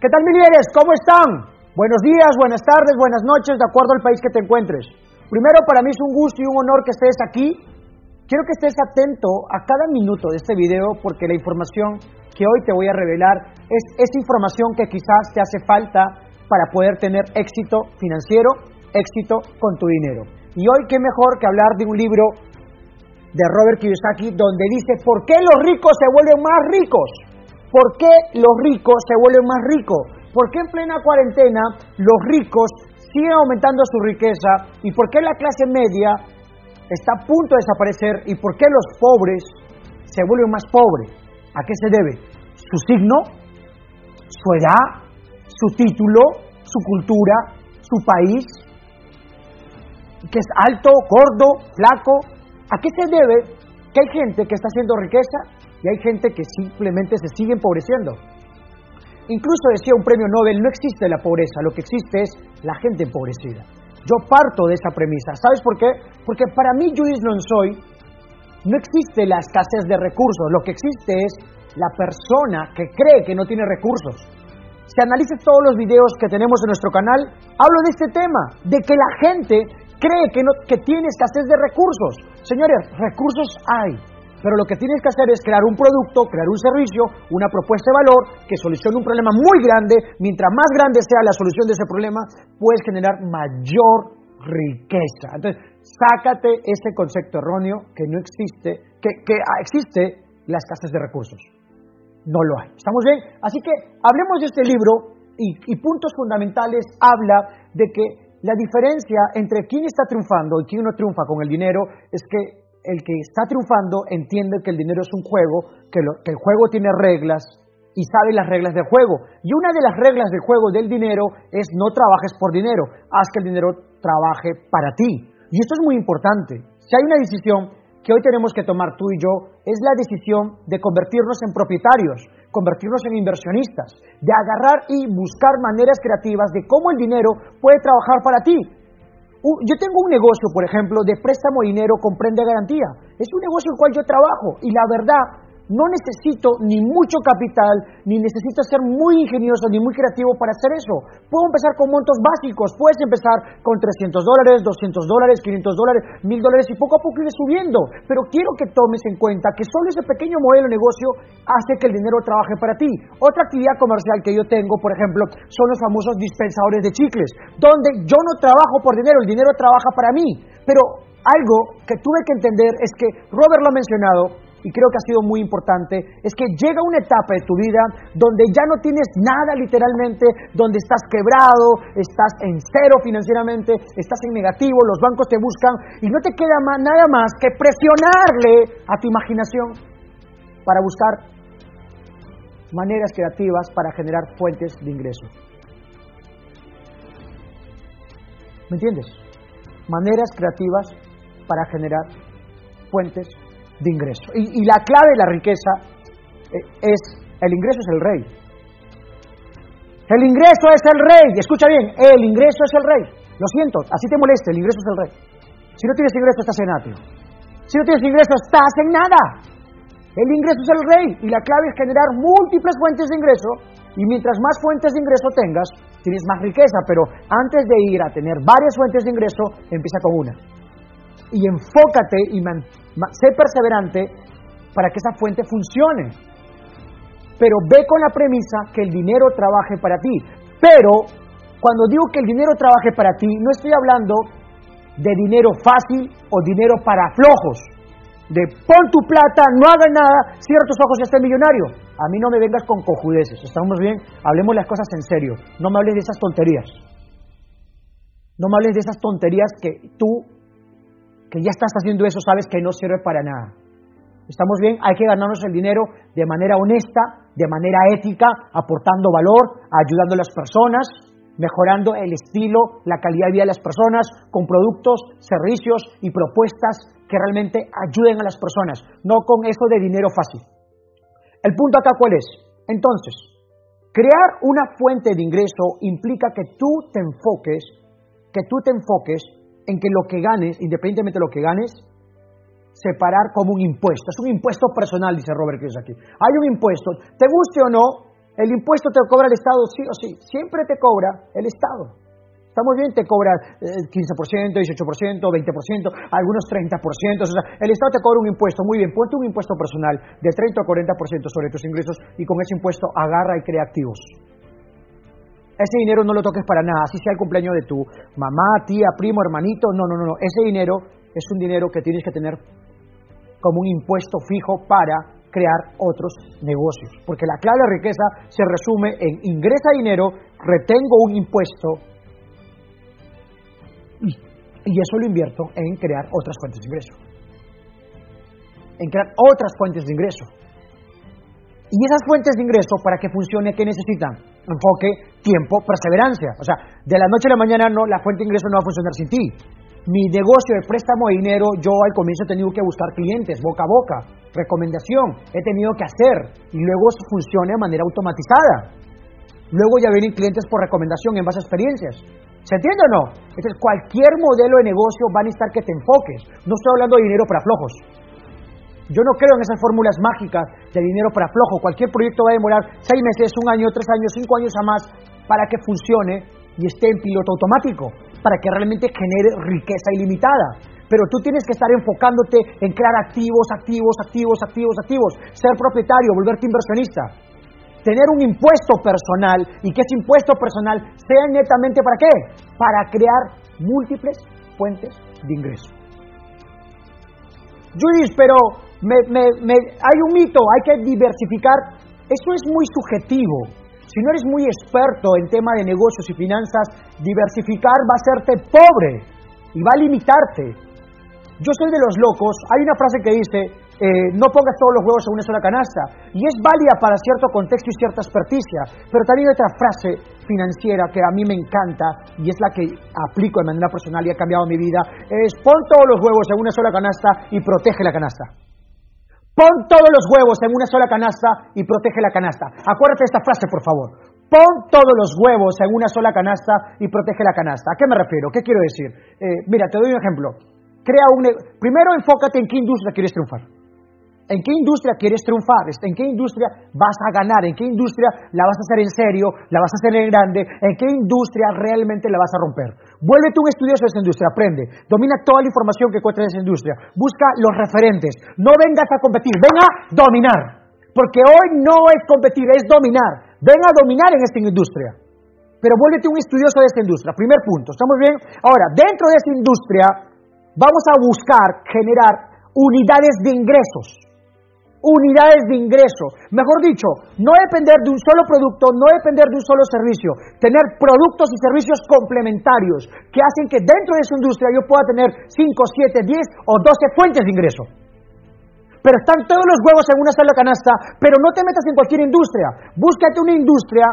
¿Qué tal, mi líderes? ¿Cómo están? Buenos días, buenas tardes, buenas noches, de acuerdo al país que te encuentres. Primero, para mí es un gusto y un honor que estés aquí. Quiero que estés atento a cada minuto de este video porque la información que hoy te voy a revelar es esa información que quizás te hace falta para poder tener éxito financiero, éxito con tu dinero. Y hoy qué mejor que hablar de un libro de Robert Kiyosaki donde dice por qué los ricos se vuelven más ricos. ¿Por qué los ricos se vuelven más ricos? ¿Por qué en plena cuarentena los ricos siguen aumentando su riqueza? ¿Y por qué la clase media está a punto de desaparecer? ¿Y por qué los pobres se vuelven más pobres? ¿A qué se debe? ¿Su signo? ¿Su edad? ¿Su título? ¿Su cultura? ¿Su país? ¿Que es alto, gordo, flaco? ¿A qué se debe que hay gente que está haciendo riqueza y hay gente que simplemente se sigue empobreciendo. Incluso decía un premio Nobel, no existe la pobreza, lo que existe es la gente empobrecida. Yo parto de esa premisa. ¿Sabes por qué? Porque para mí, Judith soy no existe la escasez de recursos, lo que existe es la persona que cree que no tiene recursos. Si analices todos los videos que tenemos en nuestro canal, hablo de este tema, de que la gente cree que, no, que tiene escasez de recursos. Señores, recursos hay, pero lo que tienes que hacer es crear un producto, crear un servicio, una propuesta de valor que solucione un problema muy grande. Mientras más grande sea la solución de ese problema, puedes generar mayor riqueza. Entonces, sácate ese concepto erróneo que no existe, que, existe la escasez de recursos. No lo hay. ¿Estamos bien? Así que hablemos de este libro y, y puntos fundamentales. Habla de que la diferencia entre quién está triunfando y quién no triunfa con el dinero es que el que está triunfando entiende que el dinero es un juego, que, el juego tiene reglas y sabe las reglas del juego. Y una de las reglas del juego del dinero es no trabajes por dinero, haz que el dinero trabaje para ti. Y esto es muy importante. Si hay una decisión que hoy tenemos que tomar tú y yo, es la decisión de convertirnos en propietarios, convertirnos en inversionistas, de agarrar y buscar maneras creativas de cómo el dinero puede trabajar para ti yo tengo un negocio, por ejemplo, de préstamo de dinero con prenda garantía. Es un negocio en el cual yo trabajo y la verdad no necesito ni mucho capital, ni necesito ser muy ingenioso, ni muy creativo para hacer eso. Puedo empezar con montos básicos. Puedes empezar con 300 dólares, 200 dólares, 500 dólares, 1000 dólares y poco a poco ir subiendo. Pero quiero que tomes en cuenta que solo ese pequeño modelo de negocio hace que el dinero trabaje para ti. Otra actividad comercial que yo tengo, por ejemplo, son los famosos dispensadores de chicles, donde yo no trabajo por dinero, el dinero trabaja para mí. Pero algo que tuve que entender es que Robert lo ha mencionado, y creo que ha sido muy importante, es que llega una etapa de tu vida donde ya no tienes nada literalmente, donde estás quebrado, estás en cero financieramente, estás en negativo, los bancos te buscan y no te queda nada más que presionarle a tu imaginación para buscar maneras creativas para generar fuentes de ingreso. ¿Me entiendes? Maneras creativas para generar fuentes de ingreso. Y, la clave de la riqueza eh, es, el ingreso es el rey. El ingreso es el rey. Escucha bien, el ingreso es el rey. Lo siento, así te molesta, el ingreso es el rey. Si no tienes ingreso, estás en atrio. Si no tienes ingreso, estás en nada. El ingreso es el rey y la clave es generar múltiples fuentes de ingreso y mientras más fuentes de ingreso tengas, tienes más riqueza, pero antes de ir a tener varias fuentes de ingreso, empieza con una. Y enfócate y sé perseverante para que esa fuente funcione. Pero ve con la premisa que el dinero trabaje para ti. Pero cuando digo que el dinero trabaje para ti, no estoy hablando de dinero fácil o dinero para flojos. De pon tu plata, no hagas nada, cierra tus ojos y estés millonario. A mí no me vengas con cojudeces, ¿estamos bien? Hablemos las cosas en serio. No me hables de esas tonterías. No me hables de esas tonterías que tú que ya estás haciendo eso, sabes que no sirve para nada. ¿Estamos bien? Hay que ganarnos el dinero de manera honesta, de manera ética, aportando valor, ayudando a las personas, mejorando el estilo, la calidad de vida de las personas, con productos, servicios y propuestas que realmente ayuden a las personas, no con eso de dinero fácil. El punto acá cuál es? Entonces, crear una fuente de ingreso implica que tú te enfoques, que tú te enfoques en que lo que ganes, independientemente de lo que ganes, separar como un impuesto. Es un impuesto personal, dice Robert Kiyosaki. Hay un impuesto, te guste o no, el impuesto te cobra el Estado sí o sí, siempre te cobra el Estado. Estamos bien, te cobra 15%, 18%, 20%, algunos 30%. O sea, el Estado te cobra un impuesto. Muy bien, ponte un impuesto personal de 30 o 40% sobre tus ingresos y con ese impuesto agarra y crea activos. Ese dinero no lo toques para nada, así sea el cumpleaños de tu mamá, tía, primo, hermanito. No, no, no, no. Ese dinero es un dinero que tienes que tener como un impuesto fijo para crear otros negocios. Porque la clave de riqueza se resume en ingresa dinero, retengo un impuesto y eso lo invierto en crear otras fuentes de ingreso. En crear otras fuentes de ingreso. Y esas fuentes de ingreso, para que funcione, ¿qué necesitan? Enfoque, tiempo, perseverancia. O sea, de la noche a la mañana no, la fuente de ingreso no va a funcionar sin ti. Mi negocio de préstamo de dinero, yo al comienzo he tenido que buscar clientes, boca a boca, recomendación, he tenido que hacer y luego funciona de manera automatizada. Luego ya vienen clientes por recomendación en base a experiencias. ¿Se entiende o no? Entonces, cualquier modelo de negocio va a necesitar que te enfoques. No estoy hablando de dinero para flojos. Yo no creo en esas fórmulas mágicas de dinero para flojo. Cualquier proyecto va a demorar seis meses, un año, tres años, cinco años a más para que funcione y esté en piloto automático, para que realmente genere riqueza ilimitada. Pero tú tienes que estar enfocándote en crear activos, activos, activos, activos, activos, ser propietario, volverte inversionista. Tener un impuesto personal y que ese impuesto personal sea netamente para qué? Para crear múltiples fuentes de ingreso. Judith, pero hay un mito, hay que diversificar. Eso es muy subjetivo. Si no eres muy experto en tema de negocios y finanzas, diversificar va a hacerte pobre y va a limitarte. Yo soy de los locos. Hay una frase que dice, eh, no pongas todos los huevos en una sola canasta. Y es válida para cierto contexto y cierta experticia. Pero también hay otra frase financiera que a mí me encanta y es la que aplico de manera personal y ha cambiado mi vida. Es pon todos los huevos en una sola canasta y protege la canasta. Pon todos los huevos en una sola canasta y protege la canasta. Acuérdate esta frase, por favor. Pon todos los huevos en una sola canasta y protege la canasta. ¿A qué me refiero? ¿Qué quiero decir? Eh, mira, te doy un ejemplo. Crea un... Primero enfócate en qué industria quieres triunfar. ¿En qué industria quieres triunfar? ¿En qué industria vas a ganar? ¿En qué industria la vas a hacer en serio? ¿La vas a hacer en grande? ¿En qué industria realmente la vas a romper? Vuélvete un estudioso de esa industria, aprende. Domina toda la información que encuentres de esa industria. Busca los referentes. No vengas a competir, ven a dominar. Porque hoy no es competir, es dominar. Ven a dominar en esta industria. Pero vuélvete un estudioso de esta industria. Primer punto, ¿estamos bien? Ahora, dentro de esa industria, vamos a buscar generar unidades de ingresos unidades de ingreso. Mejor dicho, no depender de un solo producto, no depender de un solo servicio, tener productos y servicios complementarios que hacen que dentro de esa industria yo pueda tener 5, 7, 10 o 12 fuentes de ingreso. Pero están todos los huevos en una sola canasta, pero no te metas en cualquier industria. Búscate una industria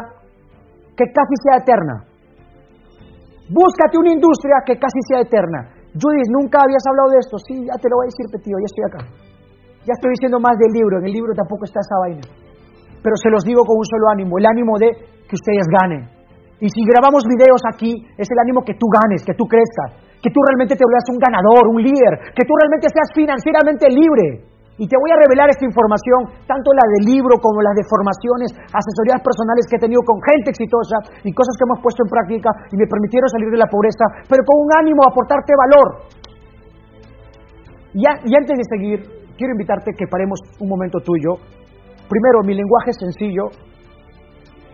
que casi sea eterna. Búscate una industria que casi sea eterna. Judith, nunca habías hablado de esto. Sí, ya te lo voy a decir, tío, ya estoy acá. Ya estoy diciendo más del libro, en el libro tampoco está esa vaina. Pero se los digo con un solo ánimo, el ánimo de que ustedes ganen. Y si grabamos videos aquí, es el ánimo que tú ganes, que tú crezcas, que tú realmente te vuelvas un ganador, un líder, que tú realmente seas financieramente libre. Y te voy a revelar esta información, tanto la del libro como las de formaciones, asesorías personales que he tenido con gente exitosa y cosas que hemos puesto en práctica y me permitieron salir de la pobreza, pero con un ánimo a aportarte valor. y antes de seguir, quiero invitarte que paremos un momento tuyo. Primero, mi lenguaje es sencillo,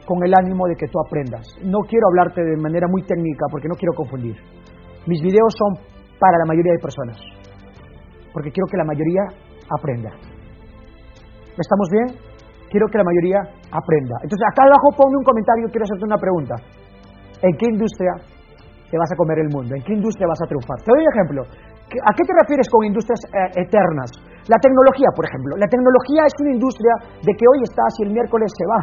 con el ánimo de que tú aprendas. No quiero hablarte de manera muy técnica porque no quiero confundir. Mis videos son para la mayoría de personas, porque quiero que la mayoría aprenda. ¿Estamos bien? Quiero que la mayoría aprenda. Entonces, acá abajo ponme un comentario, quiero hacerte una pregunta. ¿En qué industria te vas a comer el mundo? ¿En qué industria vas a triunfar? Te doy un ejemplo. ¿A qué te refieres con industrias eh, eternas? La tecnología, por ejemplo. La tecnología es una industria de que hoy está y el miércoles se va.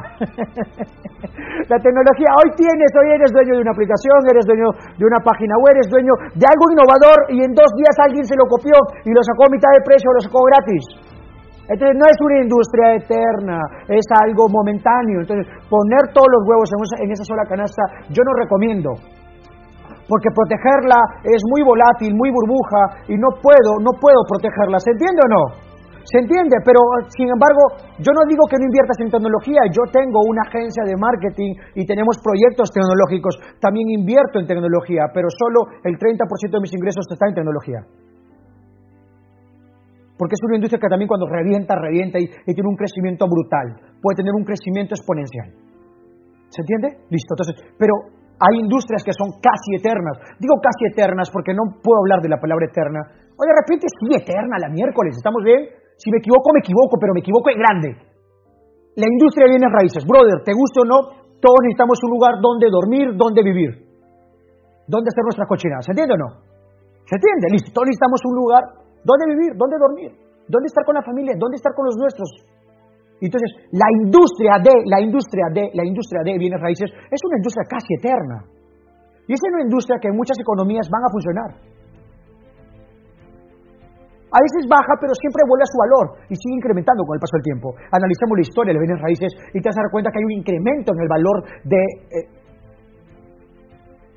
la tecnología, hoy tienes, hoy eres dueño de una aplicación, eres dueño de una página web, eres dueño de algo innovador y en dos días alguien se lo copió y lo sacó a mitad de precio o lo sacó gratis. Entonces no es una industria eterna, es algo momentáneo. Entonces poner todos los huevos en esa sola canasta yo no recomiendo porque protegerla es muy volátil, muy burbuja y no puedo, no puedo protegerla, ¿se entiende o no? ¿Se entiende? Pero, sin embargo, yo no digo que no inviertas en tecnología. Yo tengo una agencia de marketing y tenemos proyectos tecnológicos. También invierto en tecnología, pero solo el 30% de mis ingresos está en tecnología. Porque es una industria que también cuando revienta, revienta y, tiene un crecimiento brutal. Puede tener un crecimiento exponencial. ¿Se entiende? Listo. Entonces, pero hay industrias que son casi eternas. Digo casi eternas porque no puedo hablar de la palabra eterna. O de repente sí eterna la miércoles, ¿estamos bien? Si me equivoco, me equivoco, pero me equivoco en grande. La industria de bienes raíces. Brother, te guste o no, todos necesitamos un lugar donde dormir, donde vivir. Donde hacer nuestras cochinadas. ¿Se entiende o no? ¿Se entiende? Listo. Todos necesitamos un lugar donde vivir, donde dormir, donde estar con la familia, donde estar con los nuestros. Entonces, la industria de, la industria de, la industria de bienes raíces es una industria casi eterna. Y es una industria que en muchas economías van a funcionar. A veces baja, pero siempre vuelve a su valor y sigue incrementando con el paso del tiempo. Analicemos la historia de bienes raíces y te vas a dar cuenta que hay un incremento en el valor de eh,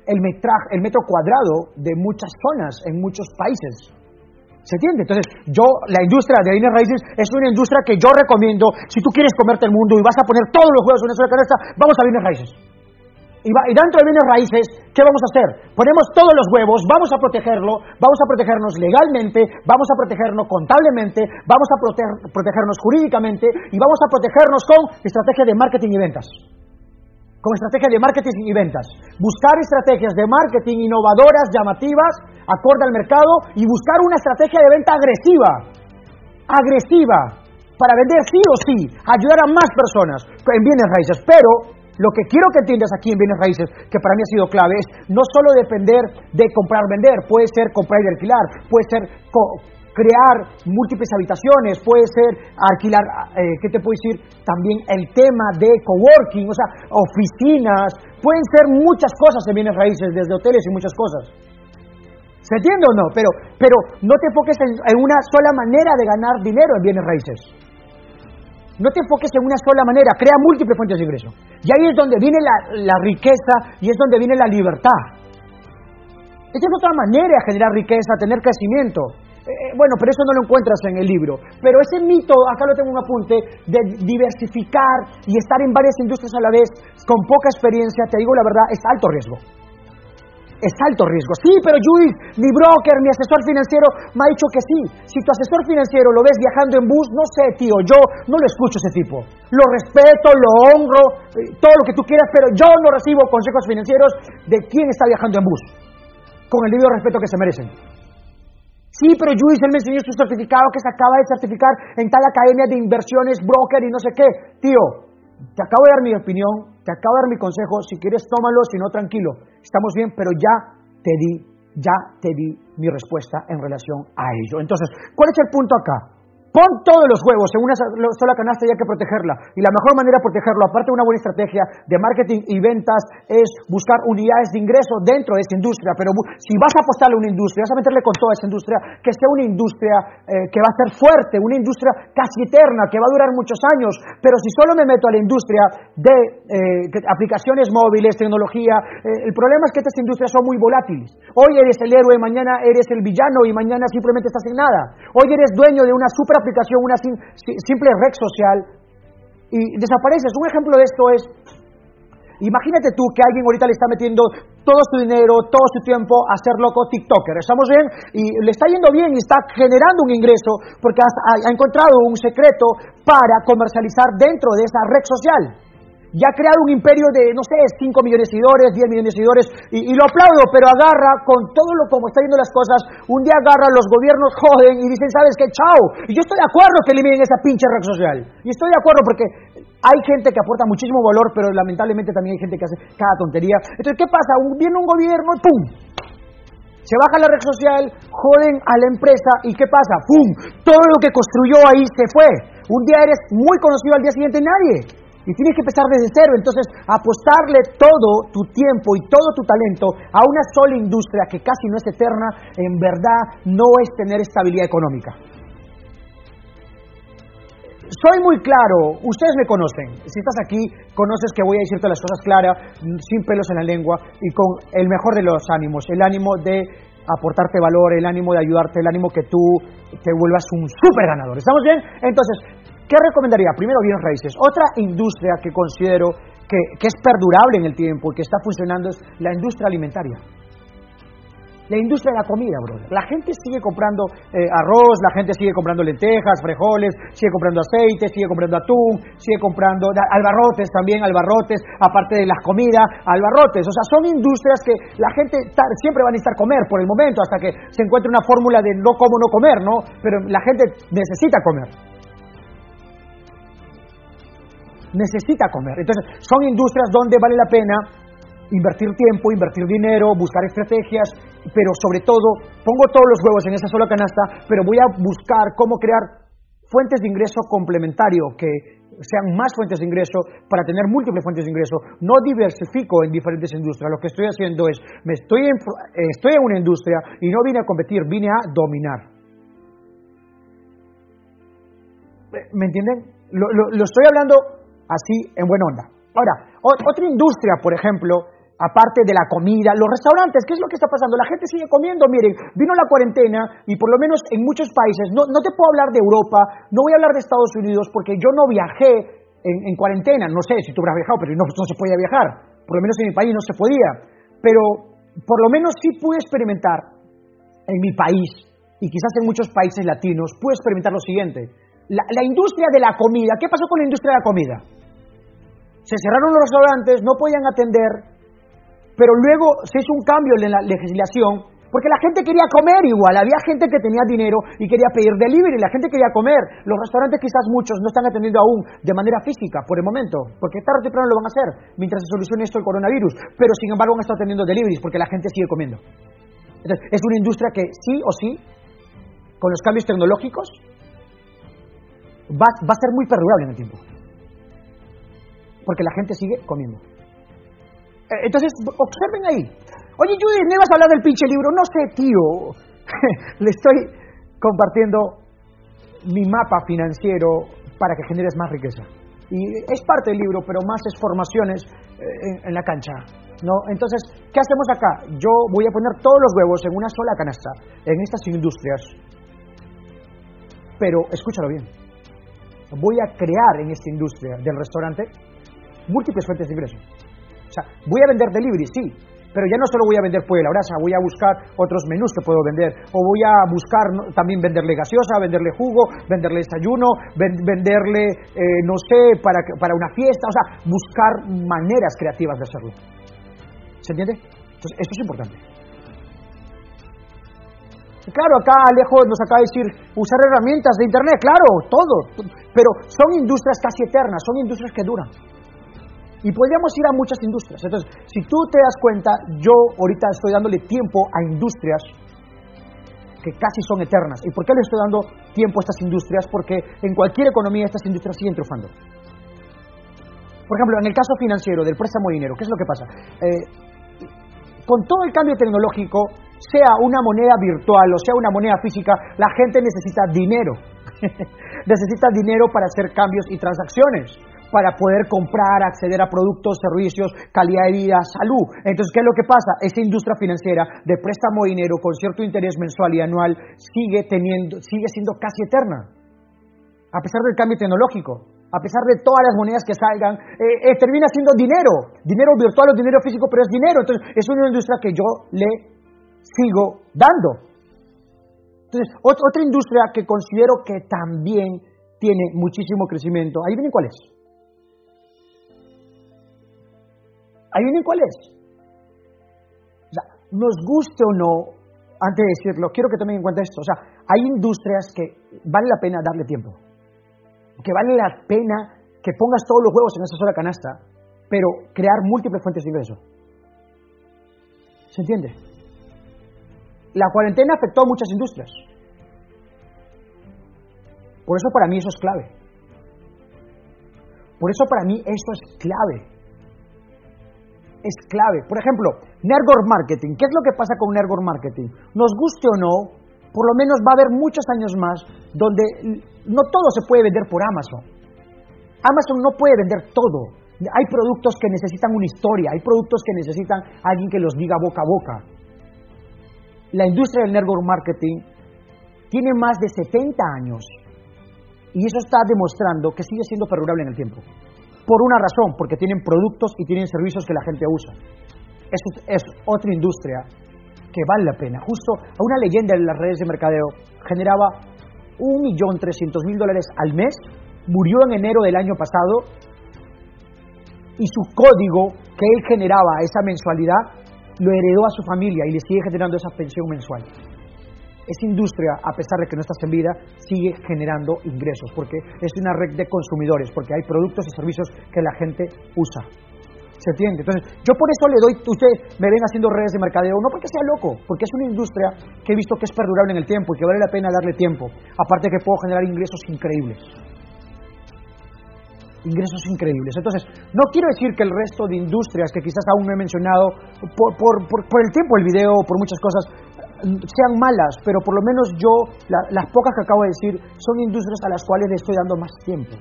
el, el metro cuadrado de muchas zonas en muchos países. ¿Se entiende? Entonces, yo, la industria de bienes raíces es una industria que yo recomiendo. Si tú quieres comerte el mundo y vas a poner todos los huevos en una sola canasta, vamos a bienes raíces. Y, y, dentro de bienes raíces, ¿qué vamos a hacer? Ponemos todos los huevos, vamos a protegerlo, vamos a protegernos legalmente, vamos a protegernos contablemente, vamos a protegernos jurídicamente y vamos a protegernos con estrategia de marketing y ventas con estrategia de marketing y ventas. Buscar estrategias de marketing innovadoras, llamativas, acorde al mercado y buscar una estrategia de venta agresiva. Agresiva. Para vender sí o sí, ayudar a más personas en bienes raíces. Pero lo que quiero que entiendas aquí en bienes raíces, que para mí ha sido clave, es no solo depender de comprar o vender, puede ser comprar y alquilar, puede ser crear múltiples habitaciones, puede ser alquilar, eh, ¿qué te puedo decir? También el tema de coworking, o sea, oficinas, pueden ser muchas cosas en bienes raíces, desde hoteles y muchas cosas. ¿Se entiende o no? Pero, pero no te enfoques en, una sola manera de ganar dinero en bienes raíces. No te enfoques en una sola manera, crea múltiples fuentes de ingreso. Y ahí es donde viene la, la riqueza y es donde viene la libertad. Esta es otra manera de generar riqueza, tener crecimiento. Eh, eh, bueno, pero eso no lo encuentras en el libro. Pero ese mito, acá lo tengo un apunte, de diversificar y estar en varias industrias a la vez con poca experiencia, te digo la verdad, es alto riesgo. Es alto riesgo. Sí, pero Luis, mi broker, mi asesor financiero me ha dicho que sí. Si tu asesor financiero lo ves viajando en bus, no sé, tío, yo no lo escucho ese tipo. Lo respeto, lo honro, eh, todo lo que tú quieras, pero yo no recibo consejos financieros de quién está viajando en bus. Con el debido respeto que se merecen. Sí, pero Luis, él me enseñó su certificado que se acaba de certificar en tal academia de inversiones, broker y no sé qué. Tío, te acabo de dar mi opinión, te acabo de dar mi consejo, si quieres tómalo, si no, tranquilo. Estamos bien, pero ya te di, ya te di mi respuesta en relación a ello. Entonces, ¿cuál es el punto acá? Pon todos los huevos en una sola canasta y hay que protegerla. Y la mejor manera de protegerlo, aparte de una buena estrategia de marketing y ventas, es buscar unidades de ingreso dentro de esa industria. Pero si vas a apostarle a una industria, vas a meterle con toda esa industria, que sea una industria eh, que va a ser fuerte, una industria casi eterna, que va a durar muchos años. Pero si solo me meto a la industria de eh, aplicaciones móviles, tecnología, eh, el problema es que estas industrias son muy volátiles. Hoy eres el héroe, mañana eres el villano y mañana simplemente estás en nada. Hoy eres dueño de una super aplicación, una simple red social, y desapareces. Un ejemplo de esto es, imagínate tú que alguien ahorita le está metiendo todo su dinero, todo su tiempo a ser loco TikToker. ¿Estamos bien? Y le está yendo bien y está generando un ingreso porque ha encontrado un secreto para comercializar dentro de esa red social ya ha creado un imperio de, no sé, 5 millones de seguidores, 10 millones de seguidores, y, lo aplaudo, pero agarra con todo lo como está yendo las cosas, un día agarra, los gobiernos joden y dicen, ¿sabes qué? Chao. Y yo estoy de acuerdo que eliminen esa pinche red social. Y estoy de acuerdo porque hay gente que aporta muchísimo valor, pero lamentablemente también hay gente que hace cada tontería. Entonces, ¿qué pasa? Viene un gobierno y ¡pum! Se baja la red social, joden a la empresa y ¿qué pasa? ¡Pum! Todo lo que construyó ahí se fue. Un día eres muy conocido, al día siguiente nadie. Y tienes que empezar desde cero. Entonces, apostarle todo tu tiempo y todo tu talento a una sola industria que casi no es eterna, en verdad no es tener estabilidad económica. Soy muy claro, ustedes me conocen. Si estás aquí, conoces que voy a decirte las cosas claras, sin pelos en la lengua y con el mejor de los ánimos, el ánimo de aportarte valor, el ánimo de ayudarte, el ánimo que tú te vuelvas un super ganador. ¿Estamos bien? Entonces, ¿qué recomendaría? Primero, bienes raíces. Otra industria que considero que, es perdurable en el tiempo y que está funcionando es la industria alimentaria. La industria de la comida, brother. La gente sigue comprando eh, arroz, la gente sigue comprando lentejas, frijoles, sigue comprando aceite, sigue comprando atún, sigue comprando albarrotes también, albarrotes, aparte de las comidas, albarrotes. O sea, son industrias que la gente siempre va a necesitar comer por el momento, hasta que se encuentre una fórmula de no como no comer, ¿no? Pero la gente necesita comer. Necesita comer. Entonces, son industrias donde vale la pena invertir tiempo, invertir dinero, buscar estrategias, pero sobre todo pongo todos los huevos en esa sola canasta, pero voy a buscar cómo crear fuentes de ingreso complementario que sean más fuentes de ingreso para tener múltiples fuentes de ingreso. No diversifico en diferentes industrias. Lo que estoy haciendo es, me estoy en, estoy en una industria y no vine a competir, vine a dominar. ¿Me entienden? Lo estoy hablando así en buena onda. Ahora, otra industria, por ejemplo, aparte de la comida, los restaurantes, ¿qué es lo que está pasando? La gente sigue comiendo, miren, vino la cuarentena y por lo menos en muchos países, no, te puedo hablar de Europa, no voy a hablar de Estados Unidos porque yo no viajé en, cuarentena, no sé si tú habrás viajado, pero no, no se podía viajar, por lo menos en mi país no se podía, pero por lo menos sí pude experimentar en mi país y quizás en muchos países latinos, pude experimentar lo siguiente, la, la industria de la comida, ¿qué pasó con la industria de la comida? Se cerraron los restaurantes, no podían atender, pero luego se hizo un cambio en la legislación porque la gente quería comer igual, había gente que tenía dinero y quería pedir delivery, la gente quería comer. Los restaurantes quizás muchos no están atendiendo aún de manera física por el momento, porque tarde o temprano lo van a hacer mientras se solucione esto el coronavirus, pero sin embargo han estado atendiendo deliveries porque la gente sigue comiendo. Entonces, es una industria que sí o sí, con los cambios tecnológicos, va, va a ser muy perdurable en el tiempo. Porque la gente sigue comiendo. Eh, entonces, observen ahí. Oye, Judith, ¿me vas a hablar del pinche libro? No sé, tío. Le estoy compartiendo mi mapa financiero para que generes más riqueza. Y es parte del libro, pero más es formaciones eh, en, la cancha. ¿no? Entonces, ¿qué hacemos acá? Yo voy a poner todos los huevos en una sola canasta, en estas industrias. Pero, escúchalo bien. Voy a crear en esta industria del restaurante múltiples fuentes de ingresos sea, voy a vender delivery, sí, pero ya no solo voy a vender pollo de la brasa, voy a buscar otros menús que puedo vender, o voy a buscar también venderle gaseosa, venderle jugo, venderle desayuno, venderle, eh, no sé, para, para una fiesta, o sea, buscar maneras creativas de hacerlo. ¿Se entiende? Entonces, esto es importante. Claro, acá Alejo nos acaba de decir usar herramientas de Internet, claro, todo, pero son industrias casi eternas, son industrias que duran. Y podríamos ir a muchas industrias. Entonces, si tú te das cuenta, yo ahorita estoy dándole tiempo a industrias que casi son eternas. ¿Y por qué le estoy dando tiempo a estas industrias? Porque en cualquier economía estas industrias siguen triunfando. Por ejemplo, en el caso financiero del préstamo de dinero, ¿qué es lo que pasa? Eh, con todo el cambio tecnológico, sea una moneda virtual o sea una moneda física, la gente necesita dinero. necesita dinero para hacer cambios y transacciones para poder comprar, acceder a productos, servicios, calidad de vida, salud. Entonces, ¿qué es lo que pasa? Esa industria financiera de préstamo de dinero con cierto interés mensual y anual sigue teniendo, sigue siendo casi eterna. A pesar del cambio tecnológico, a pesar de todas las monedas que salgan, eh, eh, termina siendo dinero, dinero virtual o dinero físico, pero es dinero. Entonces, es una industria que yo le sigo dando. Entonces, otra industria que considero que también tiene muchísimo crecimiento, ahí vienen cuál es. Vienen cuál es. O sea, nos guste o no, antes de decirlo, quiero que tomen en cuenta esto. O sea, hay industrias que vale la pena darle tiempo. Que vale la pena que pongas todos los huevos en esa sola canasta, pero crear múltiples fuentes de ingreso. ¿Se entiende? La cuarentena afectó a muchas industrias. Por eso para mí eso es clave. Por eso para mí esto es clave es clave. Por ejemplo, network marketing. ¿Qué es lo que pasa con network marketing? Nos guste o no, por lo menos va a haber muchos años más donde no todo se puede vender por Amazon. Amazon no puede vender todo. Hay productos que necesitan una historia, hay productos que necesitan alguien que los diga boca a boca. la industria del network marketing tiene más de 70 años y eso está demostrando que sigue siendo perdurable en el tiempo. Por una razón, porque tienen productos y tienen servicios que la gente usa. Eso es otra industria que vale la pena. Justo a una leyenda en las redes de mercadeo generaba 1.300.000 dólares al mes, murió en enero del año pasado y su código que él generaba, esa mensualidad, lo heredó a su familia y le sigue generando esa pensión mensual. Esa industria, a pesar de que no está en vida, sigue generando ingresos, porque es una red de consumidores, porque hay productos y servicios que la gente usa. ¿Se entiende? Entonces, yo por eso le doy, ustedes me ven haciendo redes de mercadeo, no porque sea loco, porque es una industria que he visto que es perdurable en el tiempo y que vale la pena darle tiempo. Aparte que puedo generar ingresos increíbles ingresos increíbles. Entonces, no quiero decir que el resto de industrias que quizás aún no he mencionado por, por, el tiempo del video, por muchas cosas, sean malas, pero por lo menos yo, las pocas que acabo de decir, son industrias a las cuales le estoy dando más tiempo.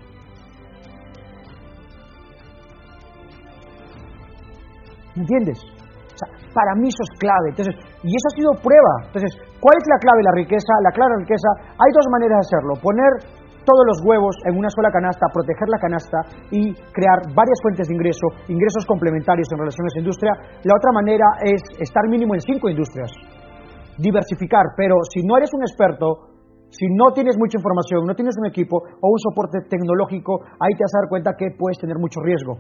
¿Me entiendes? Para mí eso es clave. Entonces, y eso ha sido prueba. Entonces, ¿cuál es la clave la riqueza? La clave de la riqueza, hay dos maneras de hacerlo. Poner todos los huevos en una sola canasta, proteger la canasta y crear varias fuentes de ingreso, ingresos complementarios en relación a esa industria. La otra manera es estar mínimo en cinco industrias, diversificar, pero si no eres un experto, si no tienes mucha información, no tienes un equipo o un soporte tecnológico, ahí te vas cuenta que puedes tener mucho riesgo.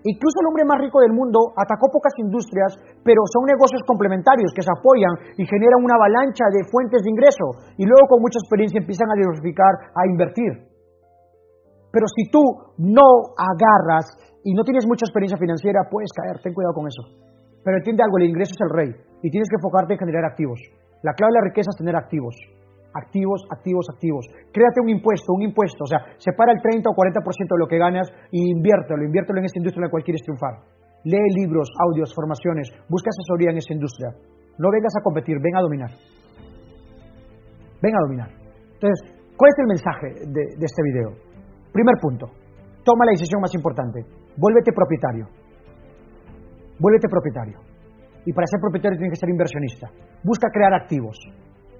Incluso el hombre más rico del mundo atacó pocas industrias, pero son negocios complementarios que se apoyan y generan una avalancha de fuentes de ingreso y luego con mucha experiencia empiezan a diversificar, a invertir. Pero si tú no agarras y no tienes mucha experiencia financiera, puedes caer, ten cuidado con eso. Pero entiende algo, el ingreso es el rey y tienes que enfocarte en generar activos. La clave de la riqueza es tener activos. Activos, activos, activos. Créate un impuesto, un impuesto. O sea, separa el 30 o 40% de lo que ganas y inviértelo, inviértelo en esa industria en la cual quieres triunfar. Lee libros, audios, formaciones, busca asesoría en esa industria. No vengas a competir, ven a dominar. Ven a dominar. Entonces, ¿cuál es el mensaje de, de este video? Primer punto, toma la decisión más importante. Vuélvete propietario. Vuélvete propietario. Y para ser propietario tienes que ser inversionista. Busca crear activos.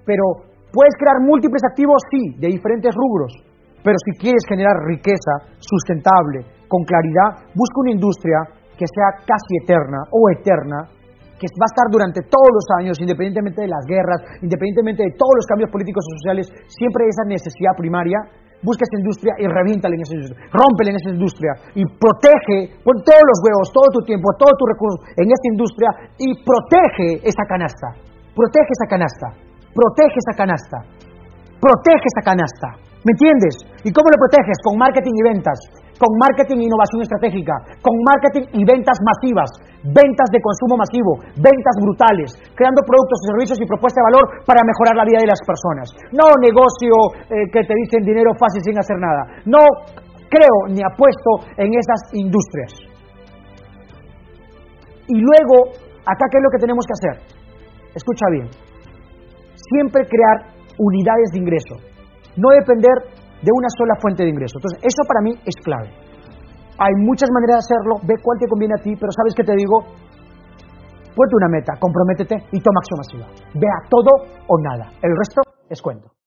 Pero Puedes crear múltiples activos, sí, de diferentes rubros, pero si quieres generar riqueza sustentable, con claridad, busca una industria que sea casi eterna o eterna, que va a estar durante todos los años, independientemente de las guerras, independientemente de todos los cambios políticos y sociales, siempre esa necesidad primaria. Busca esa industria y revíntala en esa industria, rómpela en esa industria y protege, pon todos los huevos, todo tu tiempo, todos tus recursos en esa industria y protege esa canasta. Protege esa canasta. Protege esa canasta. Protege esa canasta. ¿Me entiendes? ¿Y cómo lo proteges? Con marketing y ventas. Con marketing e innovación estratégica. Con marketing y ventas masivas. Ventas de consumo masivo. Ventas brutales. Creando productos, servicios y propuestas de valor para mejorar la vida de las personas. No negocio eh, que te dicen dinero fácil sin hacer nada. No creo ni apuesto en esas industrias. Y luego, acá, ¿qué es lo que tenemos que hacer? Escucha bien siempre crear unidades de ingreso, no depender de una sola fuente de ingreso. Entonces, eso para mí es clave. Hay muchas maneras de hacerlo, ve cuál te conviene a ti, pero ¿sabes qué te digo? Ponte una meta, comprométete y toma acción masiva. Vea todo o nada. El resto es cuento.